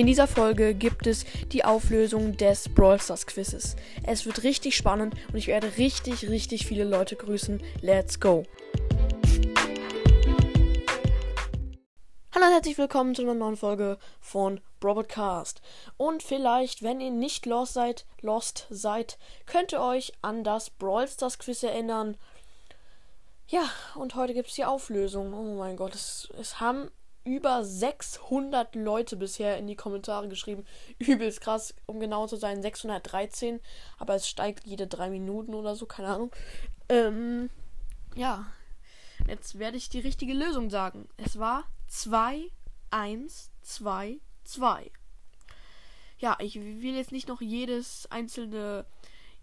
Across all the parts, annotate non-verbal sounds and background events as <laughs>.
In dieser Folge gibt es die Auflösung des Brawl Stars Quizzes. Es wird richtig spannend und ich werde richtig, richtig viele Leute grüßen. Let's go! Hallo und herzlich willkommen zu einer neuen Folge von Robotcast. Und vielleicht, wenn ihr nicht lost seid, lost seid, könnt ihr euch an das Brawl Stars Quiz erinnern. Ja, und heute gibt es die Auflösung. Oh mein Gott, es, es haben über 600 Leute bisher in die Kommentare geschrieben. Übelst krass, um genau zu sein, 613. Aber es steigt jede drei Minuten oder so, keine Ahnung. Ähm, ja, jetzt werde ich die richtige Lösung sagen. Es war 2, 1, 2, 2. Ja, ich will jetzt nicht noch jedes einzelne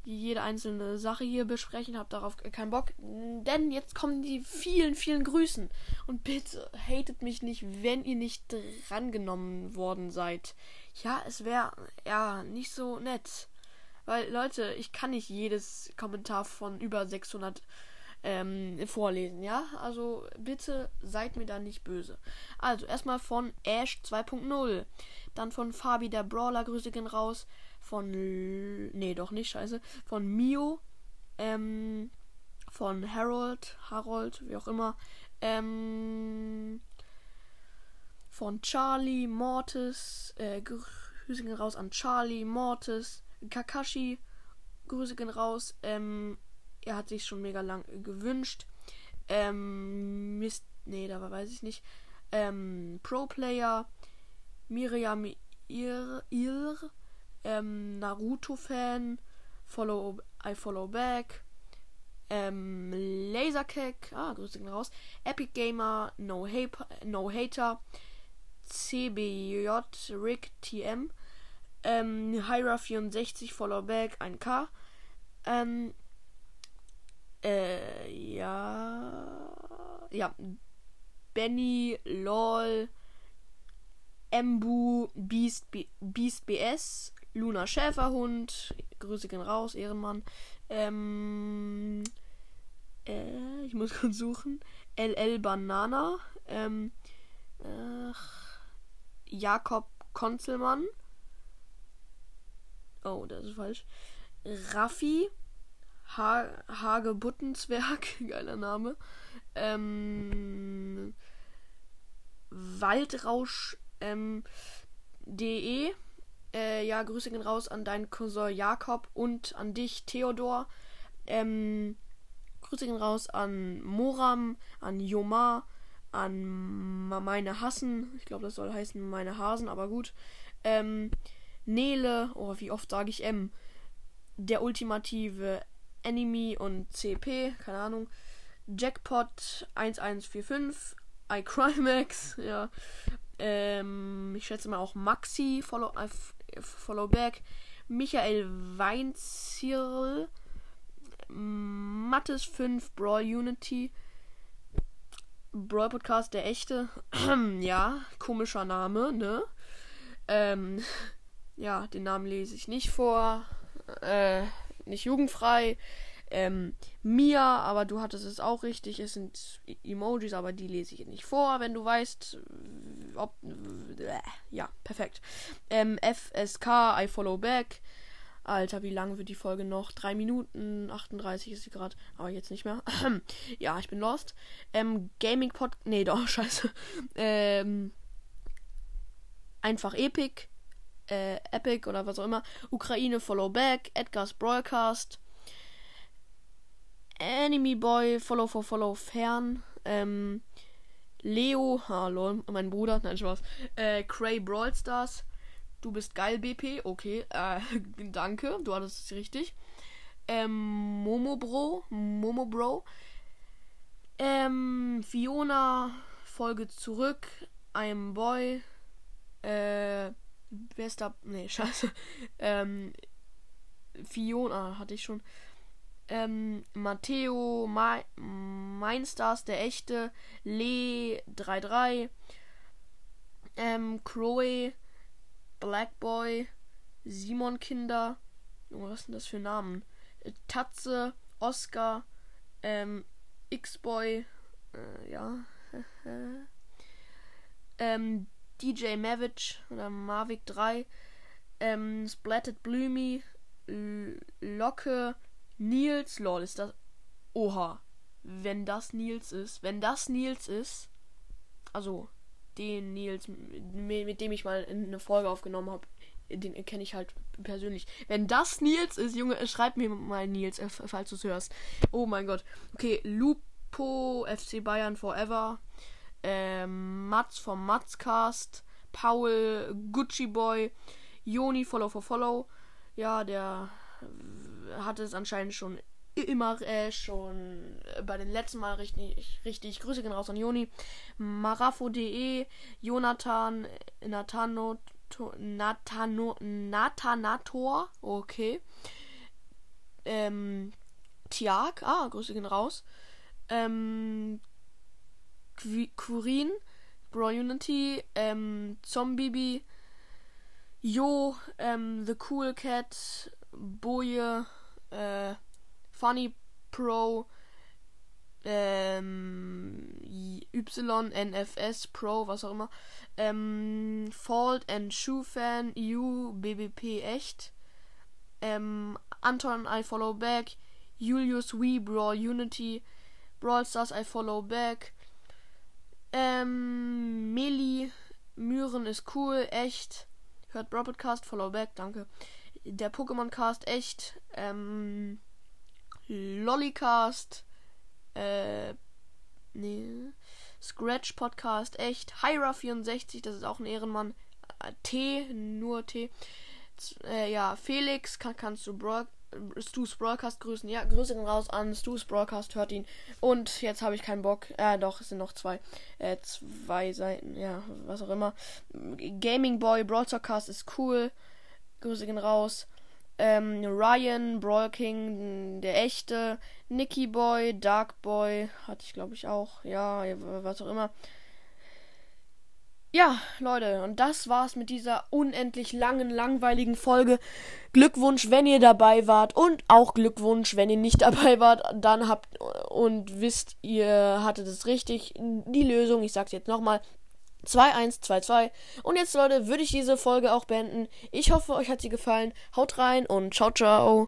jede einzelne Sache hier besprechen. Hab darauf keinen Bock. Denn jetzt kommen die vielen, vielen Grüßen. Und bitte hatet mich nicht, wenn ihr nicht drangenommen worden seid. Ja, es wäre ja nicht so nett. Weil, Leute, ich kann nicht jedes Kommentar von über 600 ähm, vorlesen, ja? Also bitte seid mir da nicht böse. Also erstmal von Ash 2.0. Dann von Fabi der Brawler, Grüße gehen raus von. Nee, doch nicht, scheiße. Von Mio. Ähm, von Harold. Harold, wie auch immer. Ähm, von Charlie, Mortis. Äh, Grüße gehen raus an Charlie, Mortis, Kakashi. Grüße gehen raus. Ähm, er hat sich schon mega lang gewünscht. Ähm, Mist. Nee, da weiß ich nicht. Ähm, Pro Player. Miriam Ir, Ir ähm, Naruto-Fan, follow, I follow back, ähm, Lasercake, ah, Grüße gehen raus, Epic Gamer, No, Hater, no Hater, CBJ, Rick TM, ähm, Hyra64, follow back, 1K, ähm, äh, ja, ja, Benny, LOL, Embu, Beast, Beast BS, Luna Schäferhund. Grüße gehen raus, Ehrenmann. Ähm, äh, ich muss <laughs> kurz suchen. LL Banana. Ähm, ach, Jakob Konzelmann. Oh, das ist falsch. Raffi. Ha Hage Buttenzwerg. <laughs> Geiler Name. Ähm, Waldrausch. Ähm, de äh, ja, Grüße gehen raus an deinen Cousin Jakob und an dich, Theodor. Ähm, Grüße gehen raus an Moram, an Jomar, an meine Hassen. Ich glaube, das soll heißen meine Hasen, aber gut. Ähm, Nele, oh, wie oft sage ich M? Der ultimative Enemy und CP, keine Ahnung. Jackpot 1145, iCrimex, <laughs> ja. Ähm, ich schätze mal auch Maxi, Follow, äh, Follow Back, Michael Weinzierl, Mattes 5, Brawl Unity, Brawl Podcast, der echte. <clears throat> ja, komischer Name, ne? Ähm, <laughs> ja, den Namen lese ich nicht vor. Äh, nicht jugendfrei. Ähm, Mia, aber du hattest es auch richtig. Es sind Emojis, aber die lese ich nicht vor, wenn du weißt, ob. Äh, ja, perfekt. Ähm, FSK, I follow back. Alter, wie lang wird die Folge noch? 3 Minuten 38 ist sie gerade, aber jetzt nicht mehr. <clears throat> ja, ich bin lost. Ähm, Gaming Pod. Nee, doch, <laughs> scheiße. Ähm, einfach Epic. Äh, Epic oder was auch immer. Ukraine Follow Back. Edgar's Broadcast. Enemy Boy, Follow for Follow Fern, ähm, Leo, hallo, mein Bruder, <laughs> nein, Spaß, äh, Cray Brawl Stars, du bist geil, BP, okay, äh, <laughs> danke, du hattest es richtig, ähm, Momo Bro, Momo Bro, ähm, Fiona, Folge zurück, I'm Boy, äh, bester, nee, <laughs> scheiße, ähm, Fiona hatte ich schon, ähm, Matteo, Ma der echte, Le 33, ähm, Chloe, Blackboy, Simon Kinder, oh, was sind das für Namen? Äh, Tatze, Oscar, ähm, X-Boy, äh, ja, <laughs> ähm, DJ Mavic oder Mavic 3, ähm, Splatted Bloomy, Locke, Nils, lol, ist das. Oha. Wenn das Nils ist, wenn das Nils ist, also den Nils, mit dem ich mal eine Folge aufgenommen habe, den kenne ich halt persönlich. Wenn das Nils ist, Junge, schreib mir mal Nils, äh, falls du es hörst. Oh mein Gott. Okay, Lupo, FC Bayern Forever, ähm, Mats vom Matzcast, Paul, Gucci Boy, Joni, Follow for Follow. Ja, der hatte es anscheinend schon immer äh, schon bei den letzten Mal richtig, richtig. Grüße gehen raus an Joni. Marafo.de, Jonathan, Nathano, Nathano, Nathanator, okay. Ähm, Tiag, ah, Grüße gehen raus. Ähm, Kurin, Bro Unity, ähm, Zombie, Jo, ähm, The Cool Cat, Boje, äh, Funny Pro, ähm, YNFS Pro, was auch immer, ähm, Fault and Shoe Fan, EU, BBP echt, ähm, Anton I Follow Back, Julius We Brawl Unity, Brawl Stars I Follow Back, ähm, Meli, Myren ist cool, echt, hört Brawl Podcast, Follow Back, danke. Der Pokémon Cast, echt, ähm, Lollycast, äh, nee, Scratch Podcast, echt, Hyra64, das ist auch ein Ehrenmann, äh, T, nur T, äh, ja, Felix, kann, kannst du Brock, Stu's Broadcast grüßen. Ja, Grüße gehen raus an Stu's Broadcast, hört ihn. Und jetzt habe ich keinen Bock. Äh, doch, es sind noch zwei. Äh, zwei Seiten, ja, was auch immer. Gaming Boy, Broadcast ist cool. Grüße gehen raus ähm, Ryan, Brawl King, der echte, Nicky Boy, Dark Boy, hatte ich glaube ich auch, ja, was auch immer. Ja, Leute, und das war's mit dieser unendlich langen, langweiligen Folge. Glückwunsch, wenn ihr dabei wart und auch Glückwunsch, wenn ihr nicht <laughs> dabei wart, dann habt und wisst, ihr hattet es richtig. Die Lösung, ich sag's jetzt nochmal, 2-1-2-2. Und jetzt, Leute, würde ich diese Folge auch beenden. Ich hoffe, euch hat sie gefallen. Haut rein und ciao, ciao.